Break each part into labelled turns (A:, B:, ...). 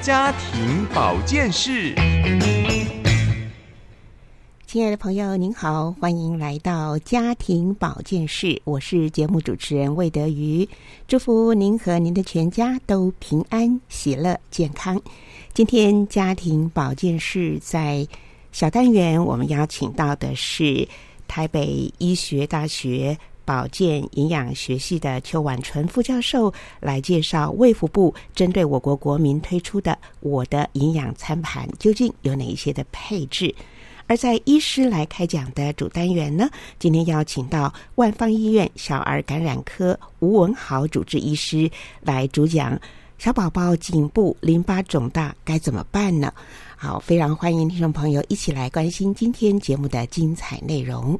A: 家庭保健室。
B: 亲爱的朋友，您好，欢迎来到家庭保健室，我是节目主持人魏德瑜，祝福您和您的全家都平安、喜乐、健康。今天家庭保健室在小单元，我们邀请到的是台北医学大学保健营养学系的邱婉纯副教授，来介绍卫福部针对我国国民推出的“我的营养餐盘”究竟有哪一些的配置。而在医师来开讲的主单元呢，今天邀请到万方医院小儿感染科吴文豪主治医师来主讲小宝宝颈部淋巴肿大该怎么办呢？好，非常欢迎听众朋友一起来关心今天节目的精彩内容。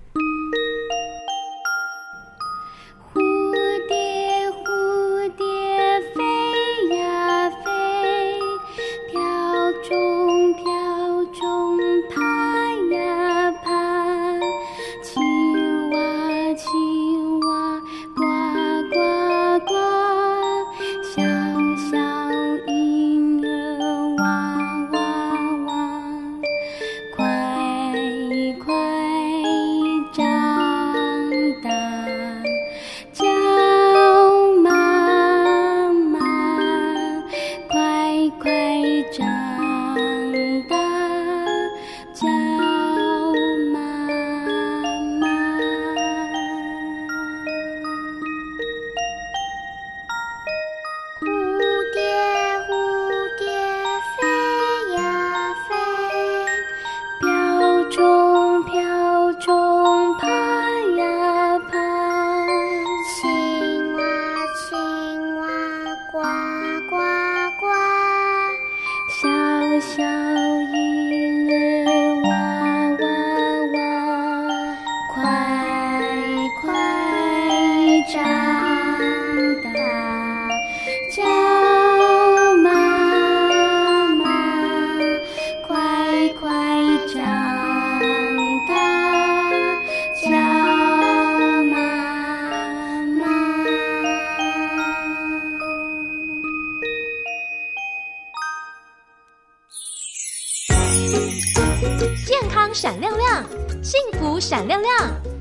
C: 闪亮亮，幸福闪亮亮，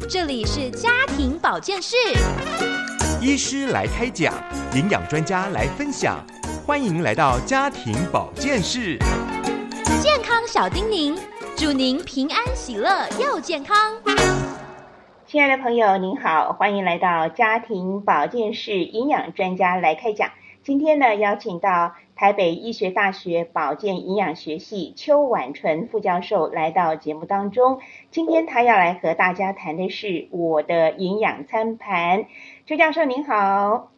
C: 这里是家庭保健室。
A: 医师来开讲，营养专家来分享，欢迎来到家庭保健室。
C: 健康小叮咛，祝您平安喜乐又健康。
B: 亲爱的朋友，您好，欢迎来到家庭保健室，营养专家来开讲。今天呢，邀请到。台北医学大学保健营养学系邱婉纯副教授来到节目当中，今天他要来和大家谈的是我的营养餐盘。邱教授您好，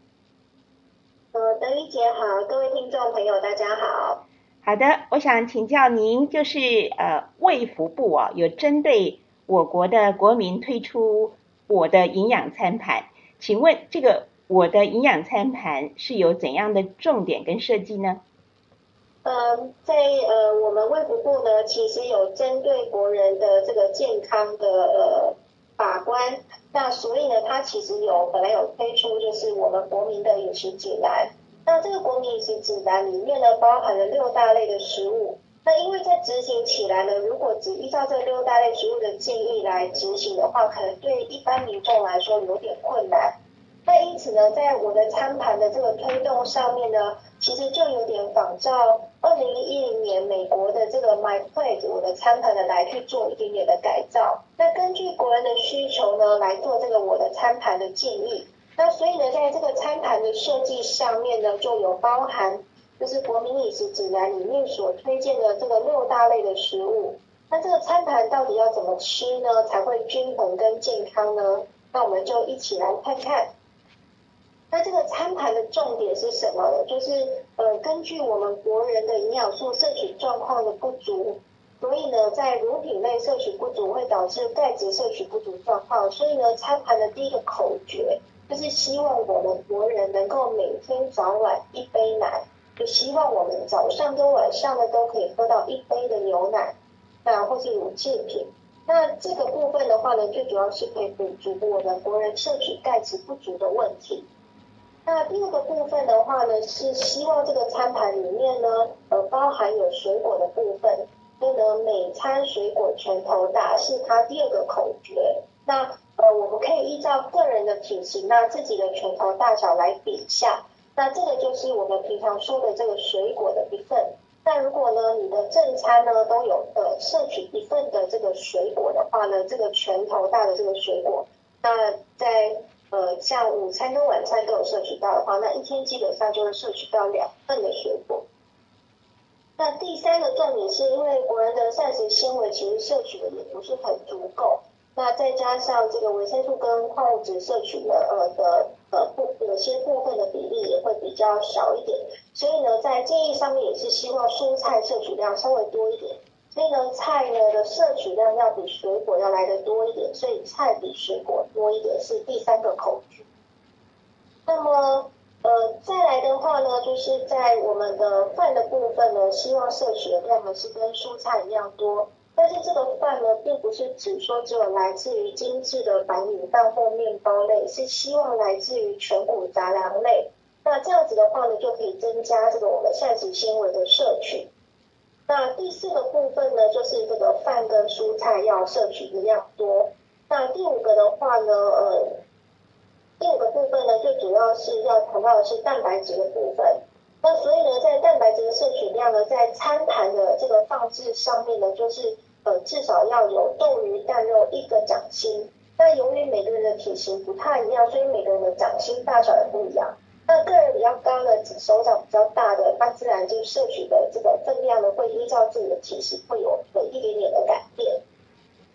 D: 呃，德一姐好，各位听众朋友大家好。
B: 好的，我想请教您，就是呃，卫福部啊，有针对我国的国民推出我的营养餐盘，请问这个。我的营养餐盘是有怎样的重点跟设计呢？
D: 嗯，在呃，我们卫福部呢，其实有针对国人的这个健康的呃把关，那所以呢，它其实有本来有推出就是我们国民的饮食指南。那这个国民饮食指南里面呢，包含了六大类的食物。那因为在执行起来呢，如果只依照这六大类食物的建议来执行的话，可能对一般民众来说有点困难。那因此呢，在我的餐盘的这个推动上面呢，其实就有点仿照二零一零年美国的这个 My Plate 我的餐盘的来去做一点点的改造。那根据国人的需求呢，来做这个我的餐盘的建议。那所以呢，在这个餐盘的设计上面呢，就有包含就是国民饮食指南里面所推荐的这个六大类的食物。那这个餐盘到底要怎么吃呢，才会均衡跟健康呢？那我们就一起来看看。那这个餐盘的重点是什么呢？就是呃，根据我们国人的营养素摄取状况的不足，所以呢，在乳品类摄取不足会导致钙质摄取不足状况。所以呢，餐盘的第一个口诀就是希望我们国人能够每天早晚一杯奶，就希望我们早上跟晚上呢都可以喝到一杯的牛奶，那或是乳制品。那这个部分的话呢，最主要是可以补足我们国人摄取钙质不足的问题。那第二个部分的话呢，是希望这个餐盘里面呢，呃，包含有水果的部分，所以呢，每餐水果拳头大是它第二个口诀。那呃，我们可以依照个人的体型，那自己的拳头大小来比一下。那这个就是我们平常说的这个水果的一份。那如果呢，你的正餐呢都有呃摄取一份的这个水果的话呢，这个拳头大的这个水果，那在呃像午餐跟晚餐都有摄取到的话，那一天基本上就会摄取到两份的水果。那第三个重点是因为国人的膳食纤维其实摄取的也不是很足够。那再加上这个维生素跟矿物质摄取的呃的呃部有些部分的比例也会比较少一点，所以呢，在建议上面也是希望蔬菜摄取量稍微多一点。所以呢，菜呢的摄取量要比水果要来的多一点，所以菜比水果多一点是第三个口诀。那么呃再来的话呢，就是在我们的饭的部分呢，希望摄取的量呢是跟蔬菜一样多。但是这个饭呢，并不是只说只有来自于精致的白米饭或面包类，是希望来自于全谷杂粮类。那这样子的话呢，就可以增加这个我们膳食纤维的摄取。那第四个部分呢，就是这个饭跟蔬菜要摄取的量多。那第五个的话呢，呃，第五个部分呢，最主要是要谈到的是蛋白质的部分。那所以呢，在蛋白质的摄取量呢，在餐盘的这个放置上面呢，就是。呃，至少要有豆鱼蛋肉一个掌心。那由于每个人的体型不太一样，所以每个人的掌心大小也不一样。那个人比较高的，手掌比较大的，那自然就摄取的这个分量呢，会依照自己的体型会有有一点点的改变。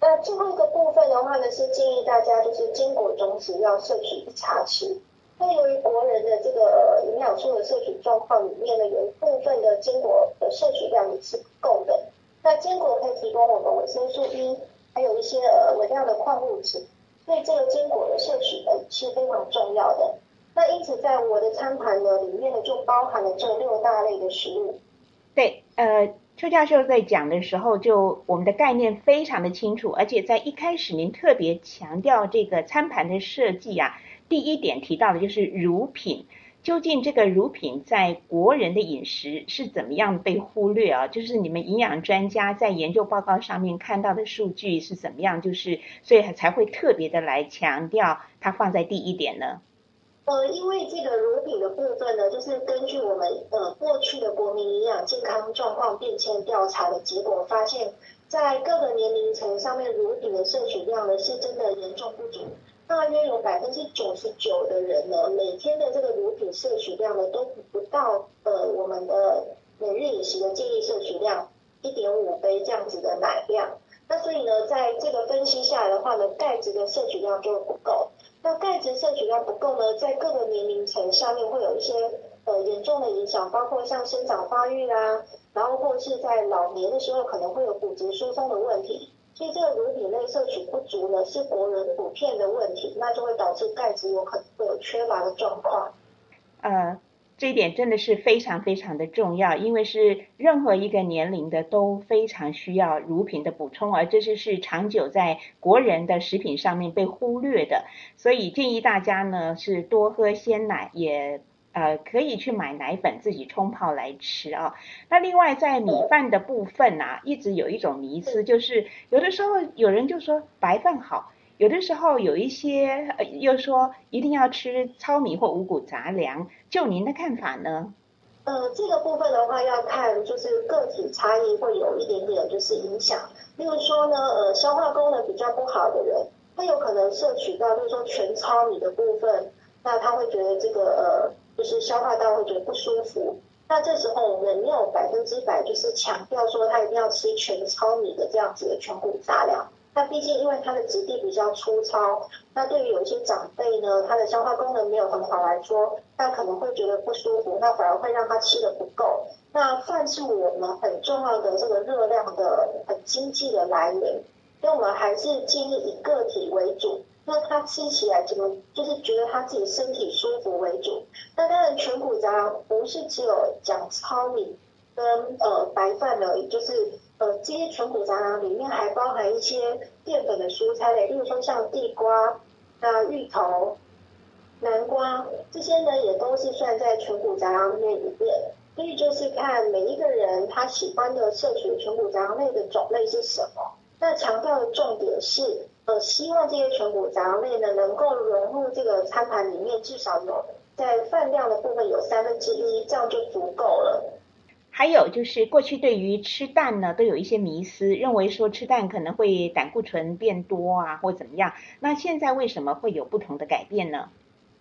D: 那最后一个部分的话呢，是建议大家就是坚果种子要摄取一茶匙。那由于国人的这个营养素的摄取状况里面呢，有一部分的坚果的摄取量也是不够的。那坚果可以提供我们维生素 E，还有一些呃微量的矿物质，所以这个坚果的摄取呢是非常重要的。在我的餐盘呢里面呢就包含了这六大类的食物。
E: 对，呃，邱教授在讲的时候就我们的概念非常的清楚，而且在一开始您特别强调这个餐盘的设计啊，第一点提到的就是乳品。究竟这个乳品在国人的饮食是怎么样被忽略啊？就是你们营养专家在研究报告上面看到的数据是怎么样？就是所以才会特别的来强调它放在第一点呢？
D: 呃，因为这个乳品的部分呢，就是根据我们呃过去的国民营养健康状况变迁调查的结果发现，在各个年龄层上面，乳品的摄取量呢是真的严重不足。大约有百分之九十九的人呢，每天的这个乳品摄取量呢，都不到呃我们的每日饮食的建议摄取量一点五杯这样子的奶量。那所以呢，在这个分析下来的话呢，钙质的摄取量就不够。那钙质摄取量不够呢，在各个年龄层下面会有一些呃严重的影响，包括像生长发育啦，然后或是在老年的时候可能会有骨质疏松的问题。所以这个乳品类摄取不足呢，是国人普遍的问题，那就会导致钙质有可能会有缺乏的状况。
E: 嗯，这一点真的是非常非常的重要，因为是任何一个年龄的都非常需要乳品的补充，而这是是长久在国人的食品上面被忽略的，所以建议大家呢是多喝鲜奶也。呃，可以去买奶粉自己冲泡来吃啊。那另外在米饭的部分啊，一直有一种迷思，就是有的时候有人就说白饭好，有的时候有一些呃又说一定要吃糙米或五谷杂粮。就您的看法呢？
D: 呃，这个部分的话要看就是个体差异会有一点点就是影响。例如说呢，呃，消化功能比较不好的人，他有可能摄取到，就是说全糙米的部分，那他会觉得这个呃。就是消化道会觉得不舒服，那这时候我们没有百分之百就是强调说他一定要吃全糙米的这样子的全谷杂粮。那毕竟因为它的质地比较粗糙，那对于有一些长辈呢，他的消化功能没有很好来说，那可能会觉得不舒服，那反而会让他吃的不够。那饭是我们很重要的这个热量的很经济的来源，所以我们还是建议以个体为主。那他吃起来怎么，就是觉得他自己身体舒服为主。那当然全谷杂粮不是只有讲糙米跟呃白饭而已，就是呃这些全谷杂粮里面还包含一些淀粉的蔬菜类，例如说像地瓜、那芋头、南瓜这些呢，也都是算在全谷杂粮类里面。所以就是看每一个人他喜欢的摄取全谷杂粮类的种类是什么。那强调的重点是。呃，希望这些全谷杂粮类呢，能够融入这个餐盘里面，至少有在饭量的部分有三分之一，这样就足够了。
B: 还有就是，过去对于吃蛋呢，都有一些迷思，认为说吃蛋可能会胆固醇变多啊，或怎么样。那现在为什么会有不同的改变呢？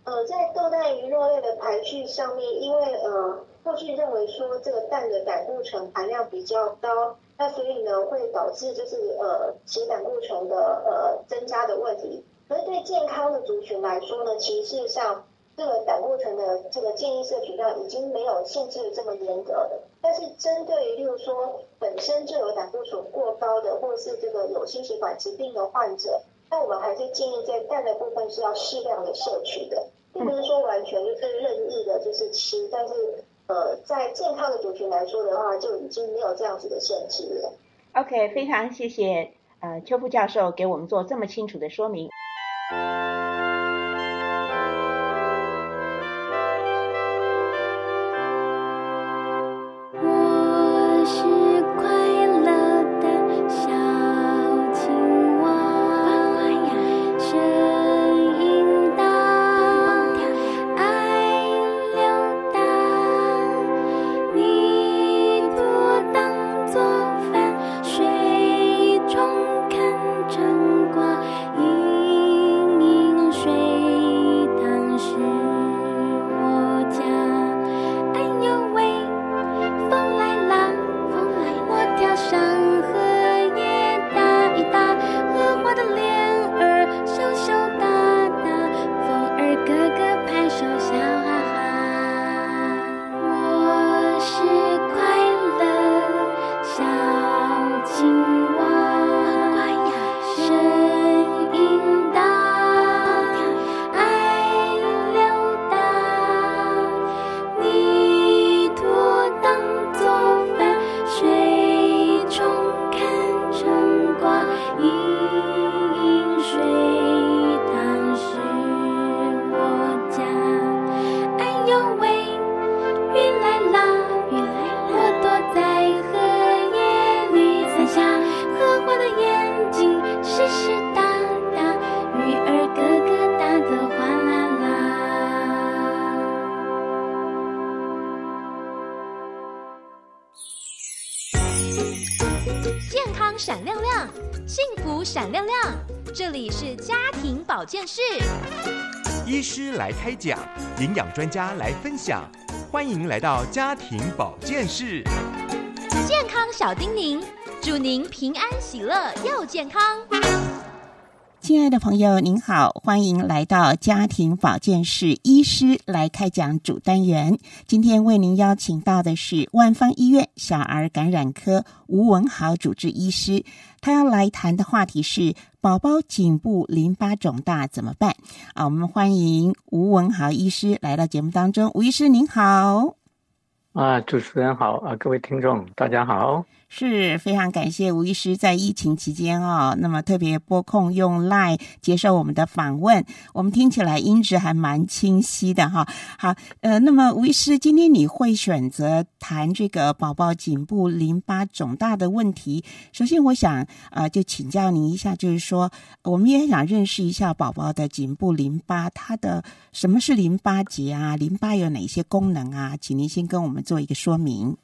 D: 呃，在豆蛋鱼肉类的排序上面，因为呃，过去认为说这个蛋的胆固醇含量比较高。那所以呢，会导致就是呃，其胆固醇的呃增加的问题。而对健康的族群来说呢，其实上这个胆固醇的这个建议摄取量已经没有限制这么严格的。但是针对于，例如说本身就有胆固醇过高的，或是这个有心血管疾病的患者，那我们还是建议在蛋的部分是要适量的摄取的，并不是说完全就是任意的，就是吃，但是。呃，在健康的族群来说的话，就已经没有这样子的限制了。
B: OK，非常谢谢呃邱副教授给我们做这么清楚的说明。
A: 开讲，营养专家来分享，欢迎来到家庭保健室。
C: 健康小叮咛，祝您平安喜乐又健康。
B: 亲爱的朋友，您好，欢迎来到家庭保健室，医师来开讲主单元。今天为您邀请到的是万方医院小儿感染科吴文豪主治医师，他要来谈的话题是宝宝颈部淋巴肿大怎么办？啊，我们欢迎吴文豪医师来到节目当中。吴医师您好，
F: 啊，主持人好，啊，各位听众大家好。
B: 是非常感谢吴医师在疫情期间哦，那么特别拨空用 Line 接受我们的访问，我们听起来音质还蛮清晰的哈。好，呃，那么吴医师今天你会选择谈这个宝宝颈部淋巴肿大的问题。首先，我想啊，就请教您一下，就是说，我们也想认识一下宝宝的颈部淋巴，它的什么是淋巴结啊？淋巴有哪些功能啊？请您先跟我们做一个说明。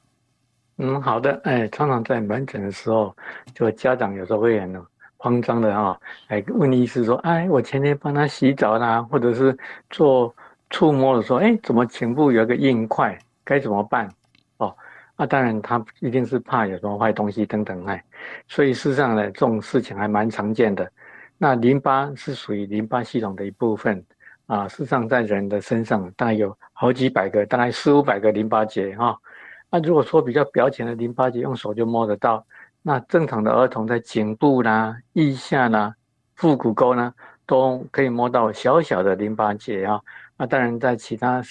F: 嗯，好的，哎，常常在门诊的时候，就家长有时候会很慌张的啊，来问医师说，哎，我前天帮他洗澡啦，或者是做触摸的时候，哎，怎么颈部有一个硬块，该怎么办？哦，那当然他一定是怕有什么坏东西等等哎，所以事实上呢，这种事情还蛮常见的。那淋巴是属于淋巴系统的一部分啊，事实上在人的身上大概有好几百个，大概四五百个淋巴结哈。那如果说比较表浅的淋巴结，用手就摸得到。那正常的儿童在颈部啦、腋下啦、腹股沟呢，都可以摸到小小的淋巴结啊。那当然在其他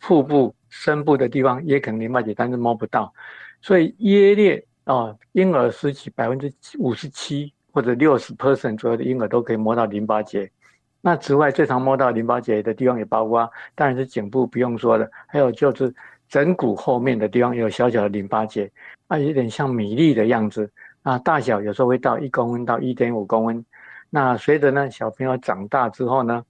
F: 腹部、深部的地方也可能淋巴结，但是摸不到。所以约略啊，婴儿时期百分之五十七或者六十 percent 左右的婴儿都可以摸到淋巴结。那此外，最常摸到淋巴结的地方也包括，当然是颈部不用说的，还有就是枕骨后面的地方有小小的淋巴结，啊，有点像米粒的样子，啊，大小有时候会到一公分到一点五公分。那随着呢小朋友长大之后呢，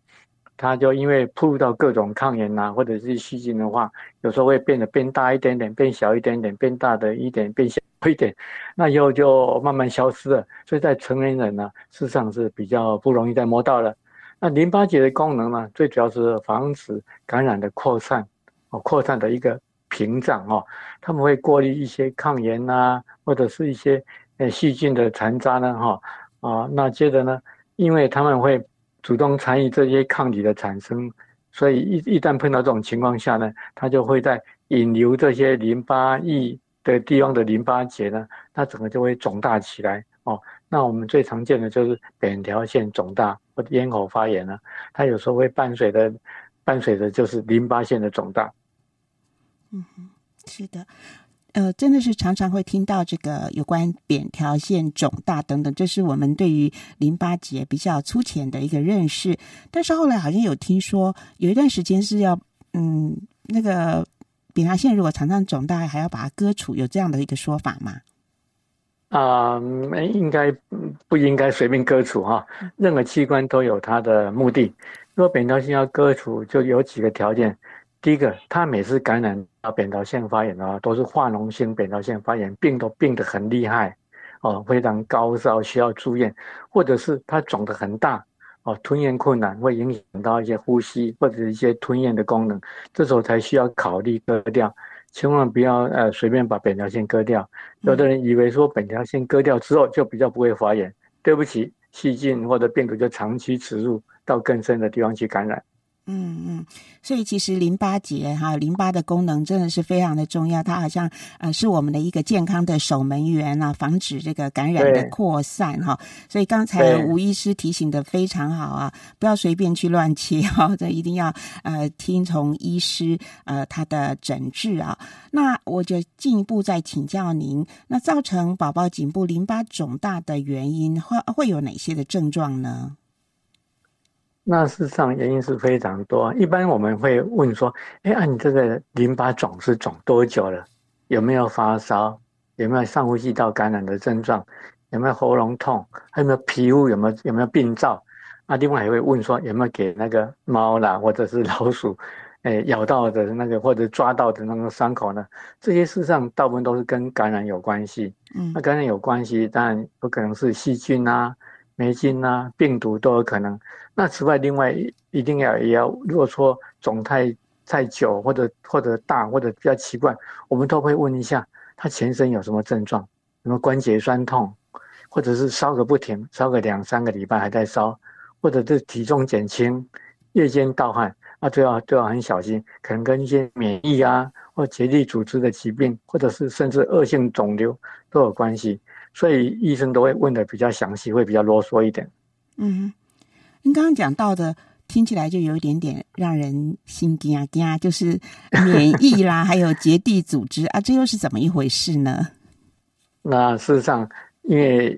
F: 他就因为扑到各种抗炎呐，或者是细菌的话，有时候会变得变大一点点，变小一点点，变大的一点，变小一点，那以后就慢慢消失了。所以在成年人呢，事实上是比较不容易再摸到了。那淋巴结的功能呢，最主要是防止感染的扩散，哦，扩散的一个屏障哦，他们会过滤一些抗炎呐，或者是一些呃细菌的残渣呢，哈，啊，那接着呢，因为他们会主动参与这些抗体的产生，所以一一旦碰到这种情况下呢，它就会在引流这些淋巴液的地方的淋巴结呢，它整个就会肿大起来哦。那我们最常见的就是扁桃腺肿大或。咽喉发炎呢，它有时候会伴随的，伴随的就是淋巴腺的肿大。
B: 嗯哼，是的，呃，真的是常常会听到这个有关扁桃腺肿大等等，这是我们对于淋巴结比较粗浅的一个认识。但是后来好像有听说，有一段时间是要，嗯，那个扁桃腺如果常常肿大，还要把它割除，有这样的一个说法吗？
F: 啊，应该不应该随便割除哈？任何器官都有它的目的。如果扁桃腺要割除，就有几个条件。第一个，他每次感染到扁桃腺发炎的话，都是化脓性扁桃腺发炎，病都病得很厉害，哦，非常高烧，需要住院，或者是他肿得很大，哦，吞咽困难，会影响到一些呼吸或者一些吞咽的功能，这时候才需要考虑割掉。千万不要呃随便把扁桃腺割掉，有的人以为说扁桃腺割掉之后就比较不会发炎，对不起，细菌或者病毒就长期植入到更深的地方去感染。
B: 嗯嗯，所以其实淋巴结哈，淋巴的功能真的是非常的重要，它好像呃是我们的一个健康的守门员啊，防止这个感染的扩散哈。所以刚才吴医师提醒的非常好啊，不要随便去乱切哈，这一定要呃听从医师呃他的诊治啊。那我就进一步再请教您，那造成宝宝颈部淋巴肿大的原因会会有哪些的症状呢？
F: 那事实上原因是非常多，一般我们会问说，哎，啊，你这个淋巴肿是肿多久了？有没有发烧？有没有上呼吸道感染的症状？有没有喉咙痛？还有没有皮肤有没有有没有病灶？啊，另外还会问说，有没有给那个猫啦或者是老鼠，哎，咬到的那个或者抓到的那个伤口呢？这些事实上大部分都是跟感染有关系。嗯，那感染有关系，当然有可能是细菌啊。霉菌啊，病毒都有可能。那此外，另外一定要也要，如果说肿太太久，或者或者大，或者比较奇怪，我们都会问一下他全身有什么症状，什么关节酸痛，或者是烧个不停，烧个两三个礼拜还在烧，或者是体重减轻，夜间盗汗，那都要都要很小心，可能跟一些免疫啊或结缔组织的疾病，或者是甚至恶性肿瘤都有关系。所以医生都会问的比较详细，会比较啰嗦一点。
B: 嗯，您刚刚讲到的，听起来就有一点点让人心惊啊惊啊，就是免疫啦，还有结缔组织啊，这又是怎么一回事呢？
F: 那事实上，因为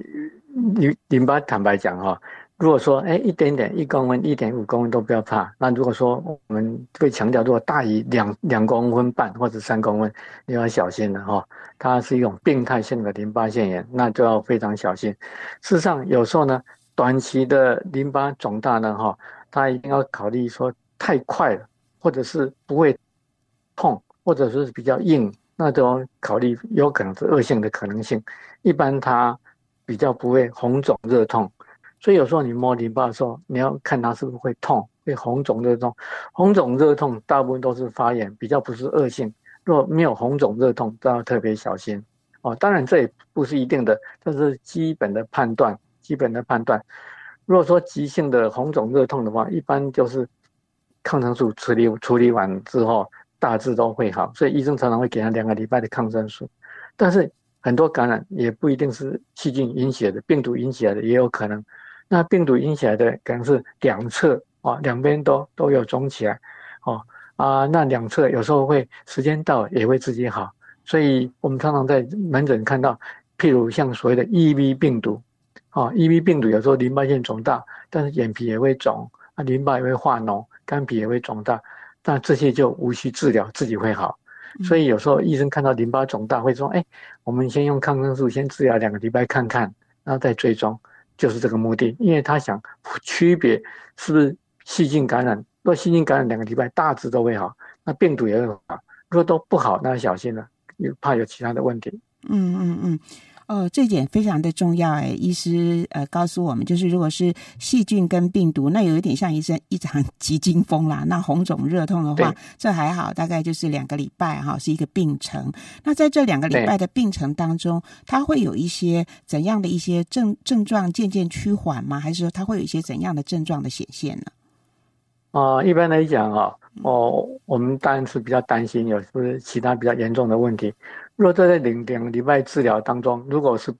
F: 淋淋巴，坦白讲哈。如果说哎一点点一公分一点五公分都不要怕，那如果说我们会强调，如果大于两两公分半或者三公分，你要小心了哈。它是一种病态性的淋巴腺炎，那就要非常小心。事实上，有时候呢，短期的淋巴肿大呢哈，它一定要考虑说太快了，或者是不会痛，或者是比较硬，那都要考虑有可能是恶性的可能性。一般它比较不会红肿热痛。所以有时候你摸淋巴的时候，你要看它是不是会痛，会红肿热痛。红肿热痛大部分都是发炎，比较不是恶性。若没有红肿热痛，都要特别小心哦。当然这也不是一定的，这是基本的判断。基本的判断。如果说急性的红肿热痛的话，一般就是抗生素处理处理完之后，大致都会好，所以医生常常会给他两个礼拜的抗生素。但是很多感染也不一定是细菌引起的，病毒引起的也有可能。那病毒引起来的可能是两侧啊，两边都都有肿起来，哦啊，那两侧有时候会时间到也会自己好。所以我们常常在门诊看到，譬如像所谓的 EV 病毒，啊，EV 病毒有时候淋巴腺肿大，但是眼皮也会肿，啊，淋巴也会化脓，肝脾也会肿大，那这些就无需治疗，自己会好。所以有时候医生看到淋巴肿大，会说：“哎，我们先用抗生素先治疗两个礼拜看看，然后再追踪，就是这个目的。”因为他想区别是不是细菌感染，若细菌感染两个礼拜大致都会好，那病毒也会好；如果都不好，那小心了。又怕有其他的问题。
B: 嗯嗯嗯，哦，这点非常的重要哎。医师呃告诉我们，就是如果是细菌跟病毒，那有一点像一生一场 急惊风啦。那红肿热痛的话，这还好，大概就是两个礼拜哈，是一个病程。那在这两个礼拜的病程当中，它会有一些怎样的一些症症状渐渐趋缓吗？还是说它会有一些怎样的症状的显现呢？
F: 啊，一般来讲啊。哦，我们当然是比较担心有是不是其他比较严重的问题。若在两两礼拜治疗当中，如果是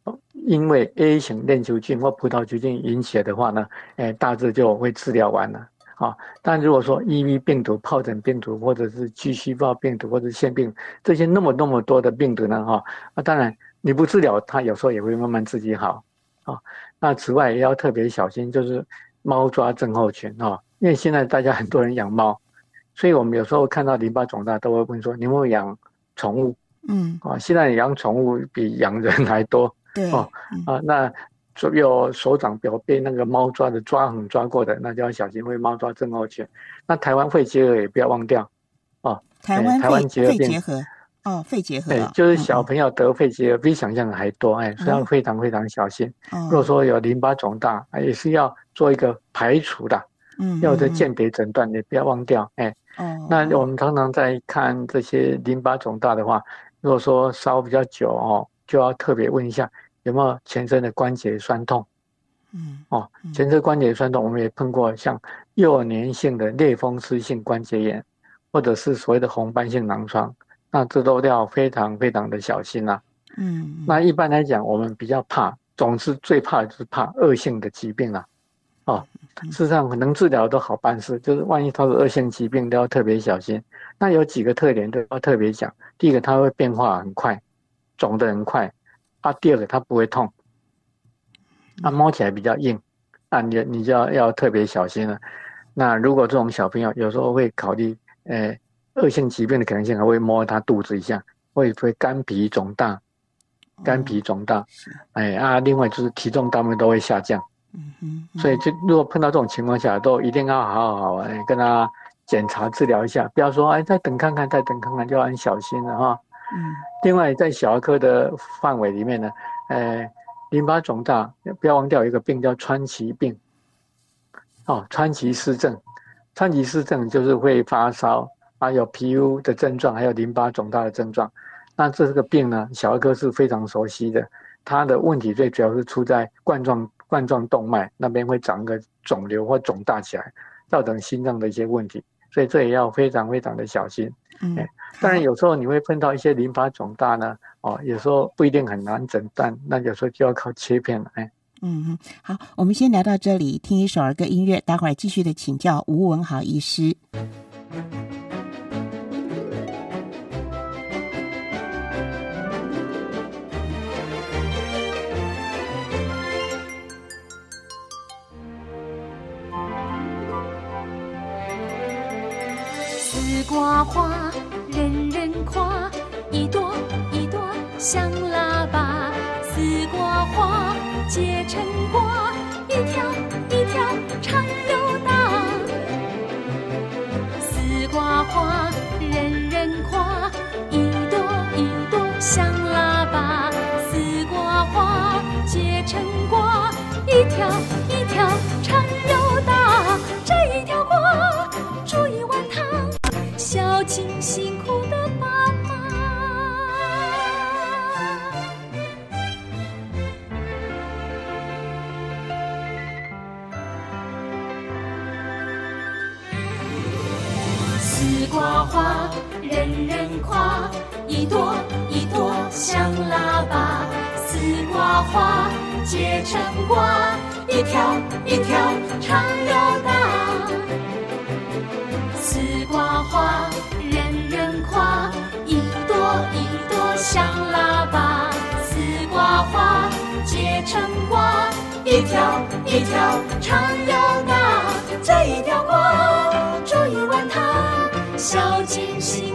F: 因为 A 型链球菌或葡萄球菌引起的话呢，哎，大致就会治疗完了。啊，但如果说 EV 病毒、疱疹病毒或者是巨细胞病毒或者腺病这些那么那么多的病毒呢，哈，那当然你不治疗，它有时候也会慢慢自己好。啊，那此外也要特别小心，就是猫抓症候群啊，因为现在大家很多人养猫。所以我们有时候看到淋巴肿大，都会问说：你有没有养宠物？嗯，啊，现在养宠物比养人还多。
B: 对，哦，
F: 啊，那左右手掌表被那个猫抓的抓痕抓过的，那就要小心会猫抓症候群。那台湾肺结核也不要忘掉。
B: 哦，台湾肺肺结核，哦，肺结核，
F: 对，就是小朋友得肺结核比想象的还多，哎，所以要非常非常小心。如果说有淋巴肿大，也是要做一个排除的。嗯，要的鉴别诊断，也不要忘掉，哎。哦，那我们常常在看这些淋巴肿大的话，如果说烧比较久哦，就要特别问一下有没有全身的关节酸痛。嗯，哦，全身关节酸痛，我们也碰过像幼年性的类风湿性关节炎，或者是所谓的红斑性狼疮，那这都要非常非常的小心呐。嗯，那一般来讲，我们比较怕，总是最怕就是怕恶性的疾病了。哦。事实上，能治疗都好办事，就是万一它是恶性疾病，都要特别小心。那有几个特点都要特别讲。第一个，它会变化很快，肿得很快；啊，第二个，它不会痛，啊，摸起来比较硬，啊，你你就要要特别小心了。那如果这种小朋友有时候会考虑，呃，恶性疾病的可能性，还会摸他肚子一下，会不会肝脾肿大，肝脾肿大，哎啊，另外就是体重大部分都会下降。嗯哼，所以就如果碰到这种情况下，都一定要好好好跟他检查治疗一下，不要说哎再等看看，再等看看，就要很小心了哈。嗯，另外在小儿科的范围里面呢，呃，淋巴肿大，不要忘掉一个病叫川崎病。哦，川崎氏症，川崎氏症就是会发烧，还有皮肤的症状，还有淋巴肿大的症状。那这个病呢，小儿科是非常熟悉的，它的问题最主要是出在冠状。冠状动脉那边会长个肿瘤或肿大起来，造成心脏的一些问题，所以这也要非常非常的小心。嗯，当然有时候你会碰到一些淋巴肿大呢，哦，有时候不一定很难诊断，那有时候就要靠切片了。哎，
B: 嗯嗯，好，我们先聊到这里，听一首儿歌音乐，待会儿继续的请教吴文豪医师。
G: 瓜花人人夸，一朵一朵像喇叭。丝瓜花结成瓜，一条一条缠又大。丝瓜花人人夸，一朵一朵像喇叭。丝瓜花结成瓜，一条花结成瓜，一条一条长又大。丝瓜花人人夸，一朵一朵像喇叭，丝瓜花结成瓜，一条一条长又大。这一条瓜，煮一碗汤，孝敬
H: 心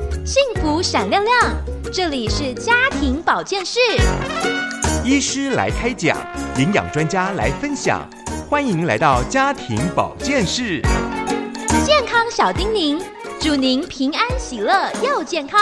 C: 幸福闪亮亮。这里是家庭保健室，
A: 医师来开讲，营养专家来分享，欢迎来到家庭保健室。
C: 健康小叮咛，祝您平安喜乐又健康。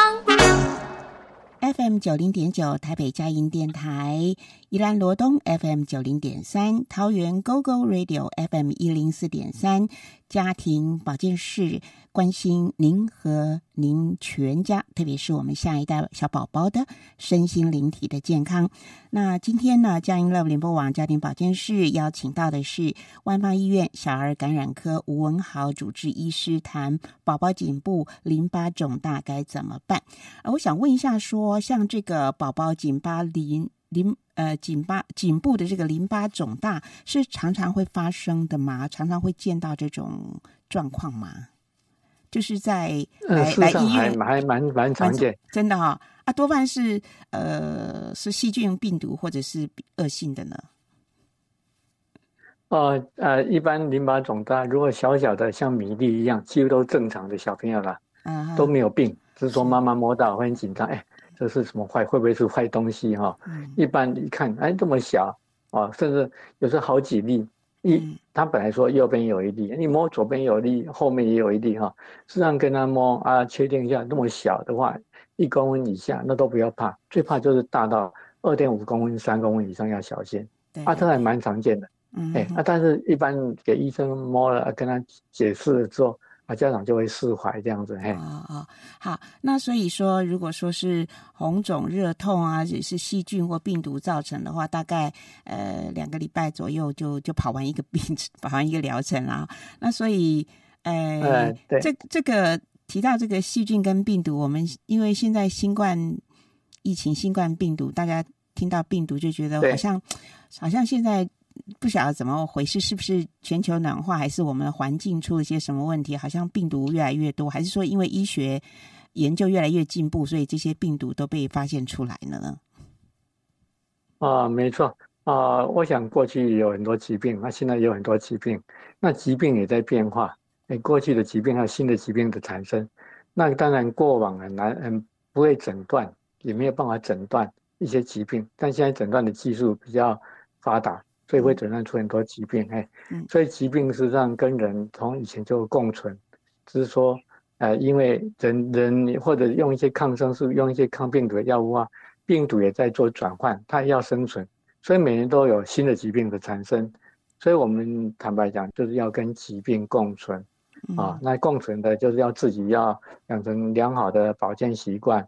B: FM 九零点九台北佳音电台，宜兰罗东 FM 九零点三，桃园 GO GO Radio FM 一零四点三，家庭保健室关心您和您全家，特别是我们下一代小宝宝的身心灵体的健康。那今天呢，佳音 Love 联播网家庭保健室邀请到的是万方医院小儿感染科吴文豪主治医师，谈宝宝颈部淋巴肿大该怎么办？呃，我想问一下说像这个宝宝颈巴淋淋呃颈巴颈部的这个淋巴肿大，是常常会发生的吗？常常会见到这种状况吗？就是在
F: 嗯，
B: 来医院
F: 还蛮蛮常见。
B: 真的哈、啊，多半是呃是细菌、病毒或者是恶性的呢。
F: 哦，呃，一般淋巴肿大，如果小小的像米粒一样，几乎都正常的小朋友啦，
B: 啊，
F: 都没有病，只是说妈妈摸到会很紧张，哎，这是什么坏？会不会是坏东西哈、
B: 嗯
F: 一般一看，哎，这么小啊，甚至有时候好几粒，一
B: 嗯。
F: 他本来说右边有一粒，你摸左边有一粒，后面也有一粒哈，实际上跟他摸啊，确定一下，那么小的话，一公分以下那都不要怕，最怕就是大到二点五公分、三公分以上要小心
B: 对。
F: 啊，这还蛮常见的。
B: 嗯。
F: 哎，啊，但是一般给医生摸了，跟他解释了之后，啊，家长就会释怀这样子，嘿，
B: 哦哦，好，那所以说，如果说是红肿、热痛啊，也是细菌或病毒造成的话，大概呃两个礼拜左右就就跑完一个病，跑完一个疗程啦。那所以呃，
F: 呃对
B: 这这个提到这个细菌跟病毒，我们因为现在新冠疫情、新冠病毒，大家听到病毒就觉得好像好像现在。不晓得怎么回事，是不是全球暖化，还是我们的环境出了些什么问题？好像病毒越来越多，还是说因为医学研究越来越进步，所以这些病毒都被发现出来了呢？
F: 啊，没错啊，我想过去有很多疾病，那现在有很多疾病，那疾病也在变化，哎，过去的疾病还有新的疾病的产生，那当然过往很难，嗯，不会诊断，也没有办法诊断一些疾病，但现在诊断的技术比较发达，所以会诊断出很多疾病，哎
B: 嗯，
F: 所以疾病实际上跟人从以前就共存，只是说，呃，因为人人或者用一些抗生素、用一些抗病毒的药物啊，病毒也在做转换，它也要生存，所以每年都有新的疾病的产生，所以我们坦白讲，就是要跟疾病共存啊。那共存的就是要自己要养成良好的保健习惯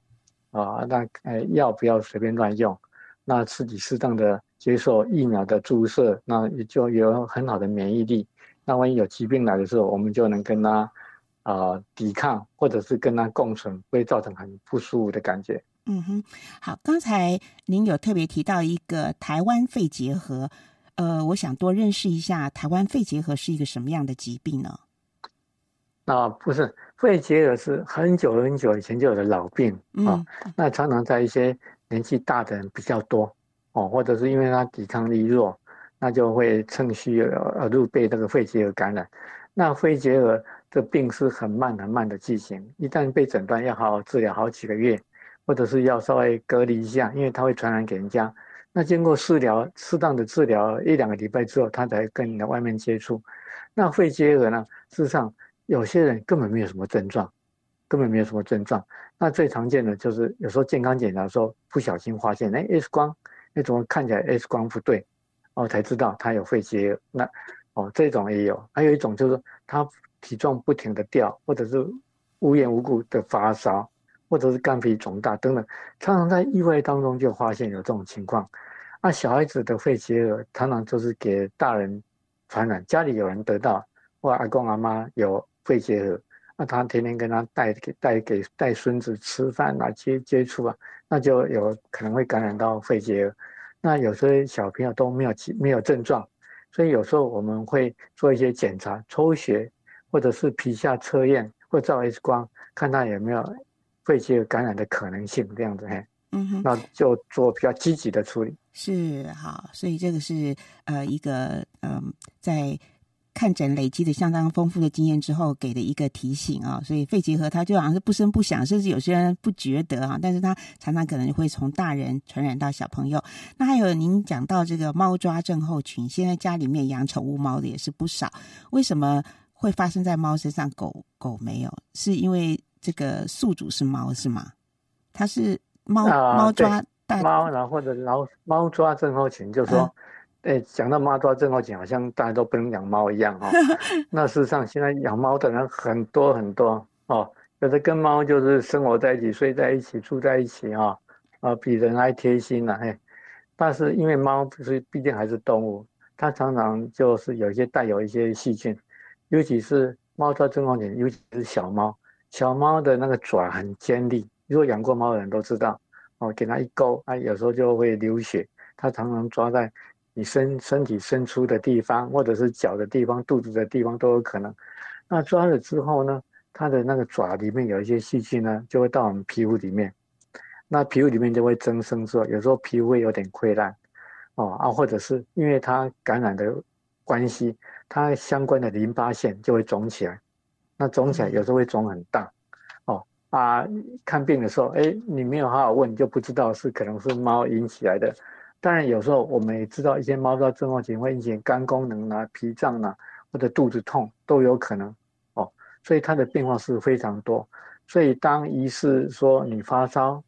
F: 啊，那呃药不要随便乱用，那自己适当的接受疫苗的注射，那也就有很好的免疫力。那万一有疾病来的时候，我们就能跟它啊、抵抗，或者是跟它共存，不会造成很不舒服的感觉。
B: 嗯哼，好，刚才您有特别提到一个台湾肺结核，呃，我想多认识一下台湾肺结核是一个什么样的疾病呢？
F: 啊，不是肺结核是很久很久以前就有的老病啊，
B: 嗯
F: 那常常在一些年纪大的人比较多哦，或者是因为他抵抗力弱，那就会趁虚而而入被这个肺结核感染。那肺结核这病是很慢很慢的进行，一旦被诊断要好好治疗好几个月，或者是要稍微隔离一下，因为它会传染给人家。那经过治疗适当的治疗一两个礼拜之后，他才跟你的外面接触。那肺结核呢，事实上有些人根本没有什么症状，根本没有什么症状。那最常见的就是有时候健康检查的时候不小心发现，哎，X 光，那怎么看起来 X 光不对，哦，才知道他有肺结核。那哦，这种也有，还有一种就是他体重不停的掉，或者是无缘无故的发烧，或者是肝脾肿大等等，常常在意外当中就发现有这种情况。那小孩子的肺结核常常就是给大人传染，家里有人得到，或阿公阿妈有肺结核，那他天天跟他带给带给带孙子吃饭啊接接触啊，那就有可能会感染到肺结核。那有些小朋友都没有没有症状。所以有时候我们会做一些检查，抽血，或者是皮下测验，或照 X 光，看他有没有肺结核感染的可能性，这样子嘿，
B: 嗯哼，
F: 那就做比较积极的处理。
B: 是好，所以这个是呃一个嗯在。看诊累积的相当丰富的经验之后，给的一个提醒啊，所以肺结核它就好像是不声不响，甚至有些人不觉得啊，但是它常常可能会从大人传染到小朋友。那还有您讲到这个猫抓症候群，现在家里面养宠物猫的也是不少，为什么会发生在猫身上，狗狗没有？是因为这个宿主是猫是吗？它是猫猫抓
F: 猫，然后或者老猫抓症候群，就说。哎，讲到猫抓症候群，好像大家都不能养猫一样哈。那事实上，现在养猫的人很多很多哦，有的跟猫就是生活在一起、睡在一起、住在一起哈，啊，比人还贴心呢。哎，但是因为猫不是，毕竟还是动物，它常常就是有一些带有一些细菌，尤其是猫抓症候群，尤其是小猫，小猫的那个爪很尖利，如果养过猫的人都知道哦，给它一勾，它有时候就会流血，它常常抓在。你身身体伸出的地方，或者是脚的地方、肚子的地方都有可能。那抓了之后呢，它的那个爪里面有一些细菌呢，就会到我们皮肤里面。那皮肤里面就会增生之后，有时候皮肤会有点溃烂，哦啊，或者是因为它感染的关系，它相关的淋巴腺就会肿起来。那肿起来有时候会肿很大，哦啊，看病的时候，哎，你没有好好问，就不知道是可能是猫引起来的。当然，有时候我们也知道一些猫抓症候群会引起肝功能啊、脾脏啊，或者肚子痛都有可能哦。所以它的变化是非常多。所以当疑似说你发烧、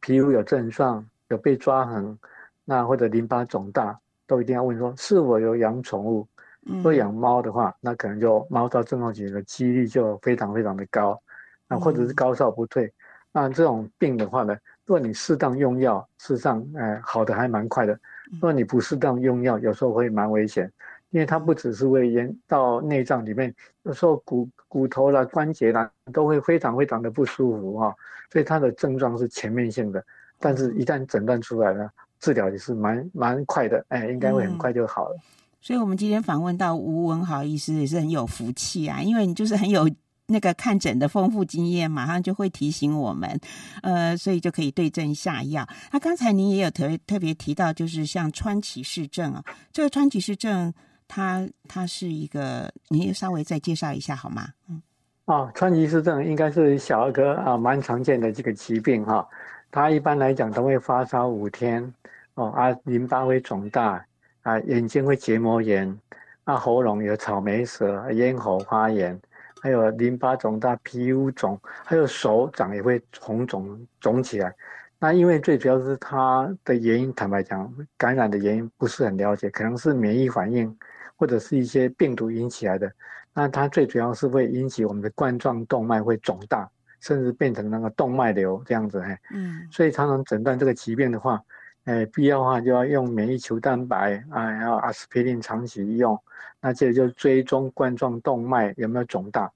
F: 皮肤有症状、有被抓痕，那或者淋巴肿大，都一定要问说是否有养宠物。如果养猫的话，那可能就猫抓症候群的几率就非常非常的高。那或者是高烧不退，那这种病的话呢？如果你适当用药，事实上，哎，好的还蛮快的。如果你不适当用药，有时候会蛮危险，因为它不只是会延到内脏里面，有时候骨骨头啦、关节啦都会非常非常的不舒服哈。所以它的症状是全面性的，但是一旦诊断出来了，治疗也是蛮蛮快的，哎，应该会很快就好了。
B: 所以我们今天访问到吴文豪医师也是很有福气啊，因为你就是很有。那个看诊的丰富经验，马上就会提醒我们，呃，所以就可以对症下药。那刚才您也有特特别提到，就是像川崎氏症啊，这个川崎氏症，它它是一个，您稍微再介绍一下好吗？
F: 嗯，哦，川崎氏症应该是小儿科啊，蛮常见的这个疾病哈。它一般来讲都会发烧五天，哦啊，淋巴会肿大啊，眼睛会结膜炎，啊，喉咙有草莓舌，咽喉发炎。还有淋巴肿大、皮肤肿，还有手掌也会红肿肿起来。那因为最主要是它的原因，坦白讲，感染的原因不是很了解，可能是免疫反应或者是一些病毒引起来的。那它最主要是会引起我们的冠状动脉会肿大，甚至变成那个动脉瘤这样子。嘿，嗯，所以常常诊断这个疾病的话。哎，必要的话就要用免疫球蛋白啊，然后阿司匹林长期用，那这就追踪冠状动脉有没有肿大，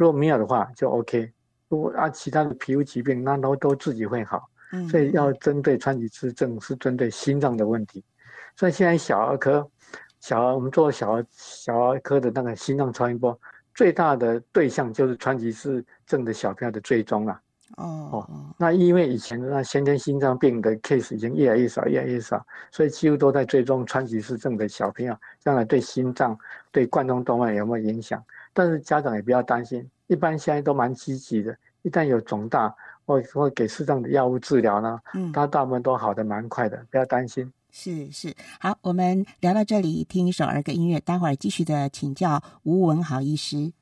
F: 如果没有的话就 OK。如果啊其他的皮肤疾病，那都都自己会好。嗯，所以要针对川崎氏症是针对心脏的问题。所以现在小儿科，小儿我们做小儿小儿科的那个心脏超音波，最大的对象就是川崎氏症的小朋友的追踪啊。哦哦，那因为以前的那先天心脏病的 case 已经越来越少，越来越少，所以几乎都在追踪川崎氏症的小朋友，将来对心脏、对冠状动脉有没有影响？但是家长也不要担心，一般现在都蛮积极的，一旦有肿大或或给适当的药物治疗呢，
B: 嗯，
F: 他大部分都好的蛮快的，不要担心。
B: 是是，好，我们聊到这里，听一首儿歌音乐，待会儿继续的请教吴文豪医师。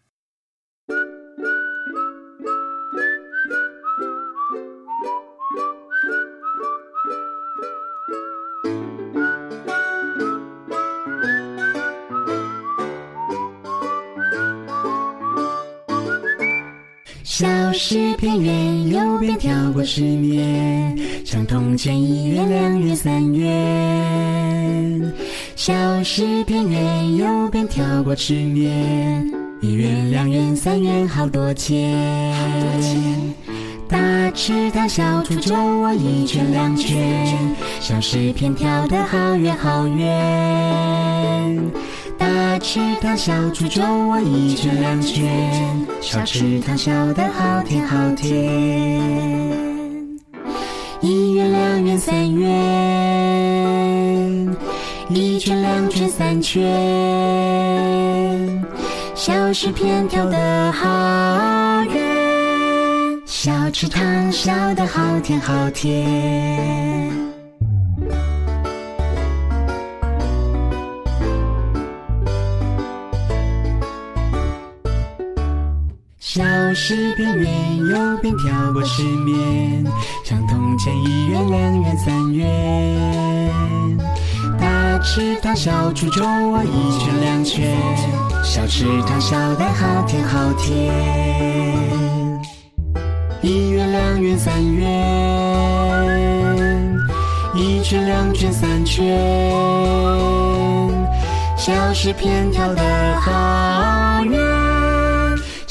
I: 小时偏圆，右边跳过十年，像铜钱一元、两元、三元。小时偏圆，右边跳过十年，一元、两元、三元，好多钱。大池塘小猪救我一圈两圈，小石片跳得好远好远。大池塘小猪救我一拳两拳，小池塘笑得好甜好甜。一元两元三元，一圈两圈三圈，小石片跳得好远。小池塘笑得好甜好甜。小石边圆，右边跳过十年，像铜钱一元、两元、三元。大池塘小猪救我一拳两拳，小池塘笑得好甜好甜。一元两元三元，一圈两圈三圈，小石片跳得好远，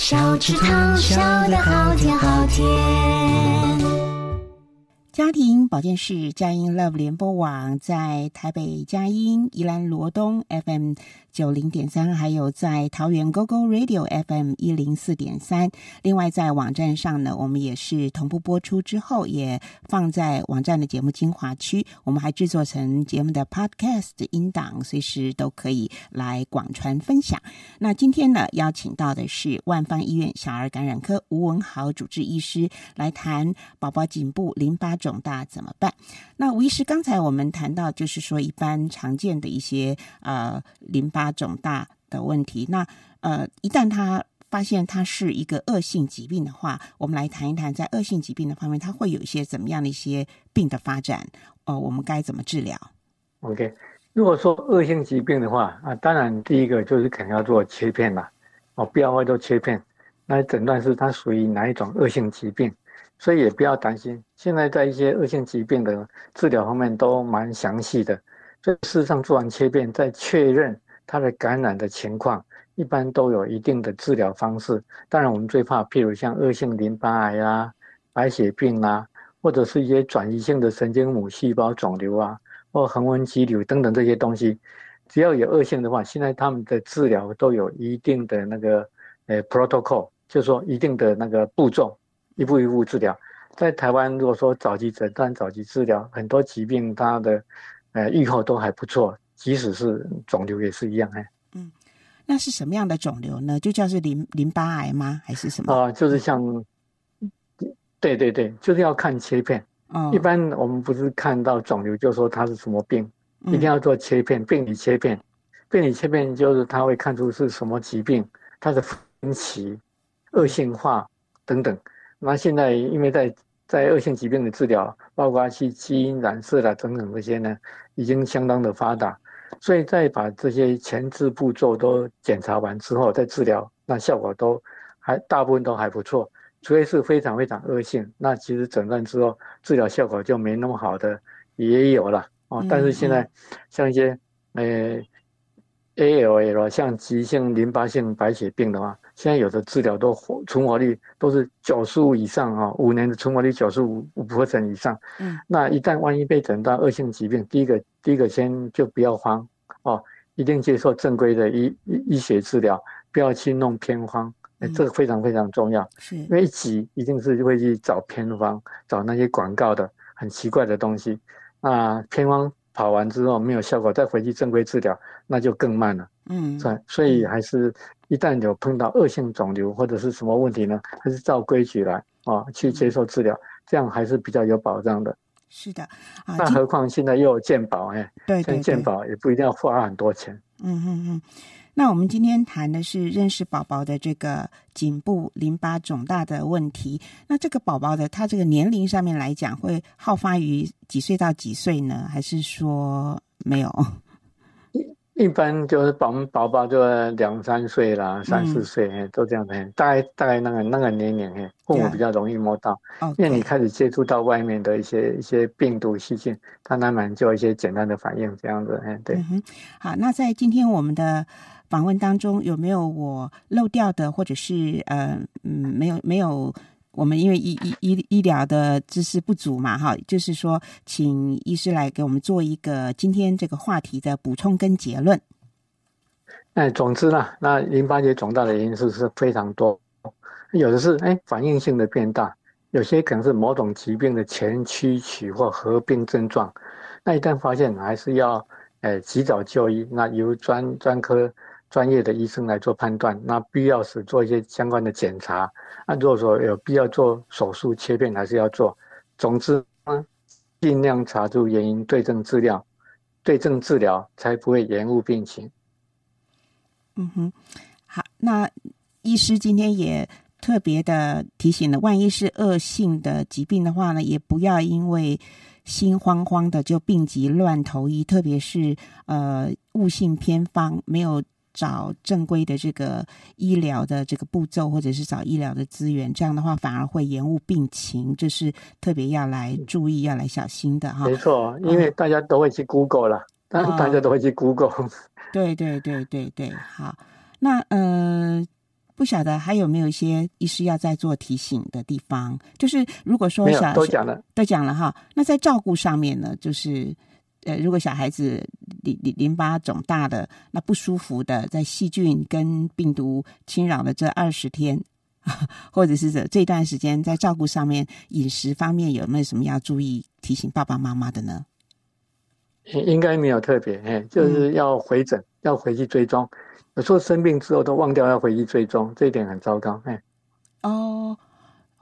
I: 小池塘笑得好甜好甜。
B: 家庭保健室佳音 Love 联播网在台北佳音、宜兰罗东 FM 九零点三，还有在桃园 GO GO Radio FM 一零四点三。另外在网站上呢，我们也是同步播出之后，也放在网站的节目精华区。我们还制作成节目的 Podcast 音档，随时都可以来广传分享。那今天呢，邀请到的是万方医院小儿感染科吴文豪主治医师来谈宝宝颈部淋巴肿大怎么办？那吴医师，刚才我们谈到就是说一般常见的一些呃淋巴肿大的问题，那呃一旦它发现它是一个恶性疾病的话，我们来谈一谈在恶性疾病的方面，它会有一些怎么样的一些病的发展？呃，我们该怎么治疗
F: ？OK，如果说恶性疾病的话啊，当然第一个就是肯定要做切片啦，哦，必要会做切片，来诊断是它属于哪一种恶性疾病，所以也不要担心。现在在一些恶性疾病的治疗方面都蛮详细的，所以事实上做完切片再确认它的感染的情况，一般都有一定的治疗方式。当然我们最怕，譬如像恶性淋巴癌啊、白血病啊，或者是一些转移性的神经母细胞肿瘤啊。或横纹肌瘤等等这些东西，只要有恶性的话，现在他们的治疗都有一定的那个呃 protocol，就是说一定的那个步骤，一步一步治疗。在台湾，如果说早期诊断、早期治疗，很多疾病它的呃预后都还不错，即使是肿瘤也是一样哎。
B: 嗯那是什么样的肿瘤呢？就叫是淋淋巴癌吗？还是什么？
F: 啊、就是像，对对对，就是要看切片。
B: 哦
F: 一般我们不是看到肿瘤就说它是什么病，
B: 嗯
F: 一定要做切片，病理切片。病理切片就是它会看出是什么疾病，它的分期、恶性化等等。那现在因为在在恶性疾病的治疗，包括去基因染色啦等等这些呢，已经相当的发达，所以在把这些前置步骤都检查完之后再治疗，那效果都还大部分都还不错。除非是非常非常恶性，那其实诊断之后治疗效果就没那么好的也有了哦。但是现在像一些呃 ALL 像急性淋巴性白血病的话，现在有的治疗都活存活率都是九十五以上啊、哦，五年的存活率九十五五 percent 以上。
B: 嗯，
F: 那一旦万一被诊断恶性疾病，第一个第一个先就不要慌哦，一定接受正规的医医医学治疗，不要去弄偏方。哎，这个非常非常重要，
B: 是
F: 因为一急一定是会去找偏方，找那些广告的很奇怪的东西。那偏方跑完之后没有效果，再回去正规治疗，那就更慢了。
B: 嗯
F: 所以所以还是一旦有碰到恶性肿瘤或者是什么问题呢，还是照规矩来啊去接受治疗，这样还是比较有保障的。
B: 是的，啊，
F: 那何况现在又有健保，哎，
B: 对对
F: 现在健，保也不一定要花很多钱。
B: 嗯嗯嗯。那我们今天谈的是认识宝宝的这个颈部淋巴肿大的问题。那这个宝宝的他这个年龄上面来讲，会好发于几岁到几岁呢？还是说没有？
F: 一般就是宝宝宝就两三岁啦，三四岁，哎，都这样的，大概大概那个那个年龄，哎，父母比较容易摸到，
B: 哦，
F: 因为你开始接触到外面的一些一些病毒细菌，它慢慢就有一些简单的反应，这样子，哎，对
B: 嗯。好，那在今天我们的访问当中，有没有我漏掉的，或者是呃嗯没有没有？我们因为医医医医疗的知识不足嘛，哈，就是说，请医师来给我们做一个今天这个话题的补充跟结论。
F: 哎，总之呢，那淋巴结肿大的因素是非常多，有的是哎反应性的变大，有些可能是某种疾病的前驱曲或合并症状。那一旦发现，还是要哎及早就医，那由专专科专业的医生来做判断。那必要时做一些相关的检查。那如果说有必要做手术切片，还是要做。总之呢，尽量查出原因，对症治疗，对症治疗才不会延误病情。
B: 嗯哼，好，那医师今天也特别的提醒了，万一是恶性的疾病的话呢，也不要因为心慌慌的就病急乱投医，特别是呃误信偏方，没有找正规的这个医疗的这个步骤，或者是找医疗的资源，这样的话反而会延误病情，这是特别要来注意、要来小心的哈。
F: 没错，因为大家都会去 Google 了，当然大家都会去 Google。
B: 对对对对对，好，那呃，不晓得还有没有一些医师要再做提醒的地方？就是如果说
F: 没有
B: 小
F: 都讲了，
B: 都讲了哈，那在照顾上面呢，就是呃，如果小孩子淋淋淋巴肿大的，那不舒服的，在细菌跟病毒侵扰的这二十天。或者是这这段时间在照顾上面，饮食方面有没有什么要注意提醒爸爸妈妈的呢？
F: 应应该没有特别，哎，就是要回诊，要回去追踪。有时候生病之后都忘掉要回去追踪，这一点很糟糕，哎。
B: 哦，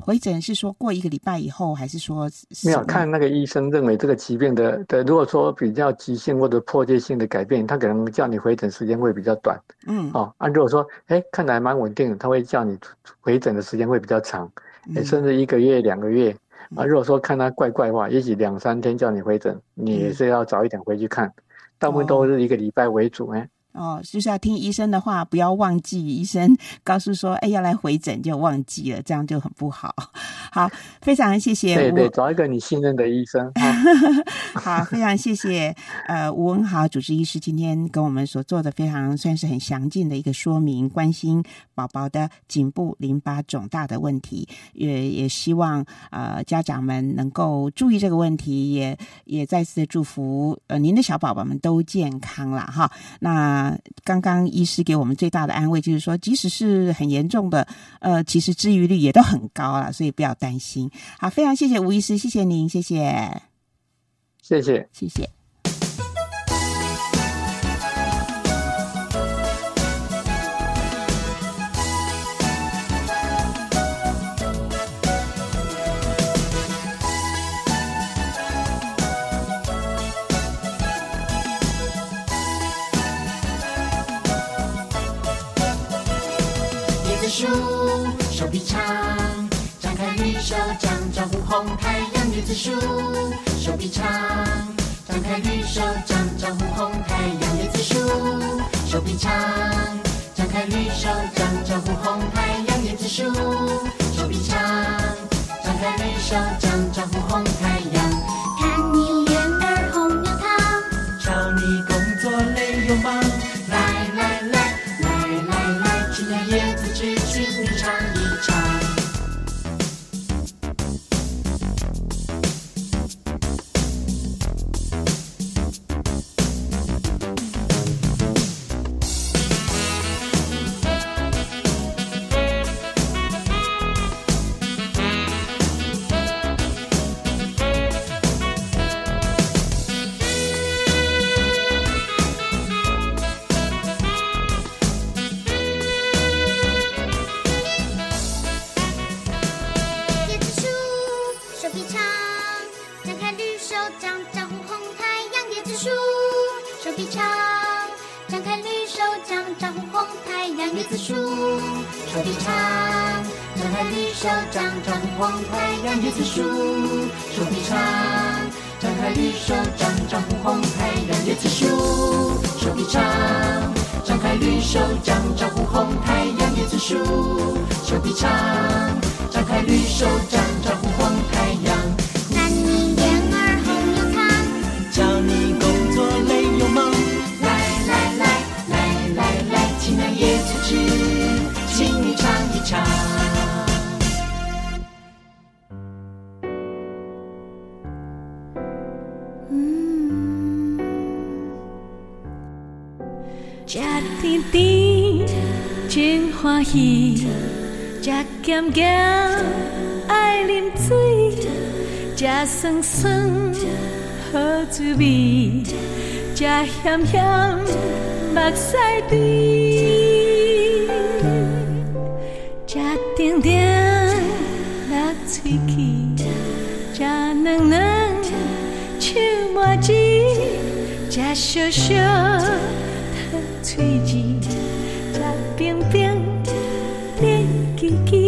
B: 回诊是说过一个礼拜以后，还是说
F: 没有看那个医生认为这个疾病的的，如果说比较急性或者迫切性的改变，他可能叫你回诊时间会比较短，
B: 嗯
F: 哦。啊，如果说哎看起来蛮稳定的，他会叫你回诊的时间会比较长，甚至一个月、两个月。啊，如果说看他怪怪的话，也许两三天叫你回诊，你也是要早一点回去看。大部分都是一个礼拜为主，哎。
B: 哦，就是要听医生的话，不要忘记医生 告诉说，哎，要来回诊就忘记了，这样就很不好。好，非常谢谢吴
F: 对对，找一个你信任的医生。哈
B: 好，非常谢谢呃吴文豪主治医师今天跟我们所做的非常算是很详尽的一个说明，关心宝宝的颈部淋巴肿大的问题，也也希望呃家长们能够注意这个问题，也也再次的祝福呃您的小宝宝们都健康了哈。那刚刚医师给我们最大的安慰就是说，即使是很严重的，呃，其实治愈率也都很高了，所以不要担心。好，非常谢谢吴医师，谢谢您，谢谢。
F: 谢谢。
B: 谢谢。
I: 太阳。椰绿手掌，红红太阳椰子树，手臂长，张开绿手掌，
G: 长红红太阳椰子树，手臂长，张开绿手掌，长红红太阳椰子树，手臂长，张开绿手掌，长红红太阳椰子树，手臂长，张开绿手掌，长
J: 甜甜真欢喜，食咸咸爱啉水，食酸酸好滋味，食咸咸目屎滴，食甜甜辣喙齿，食软软手麻糬，食烧烧。喙舌，食冰冰甜叽叽。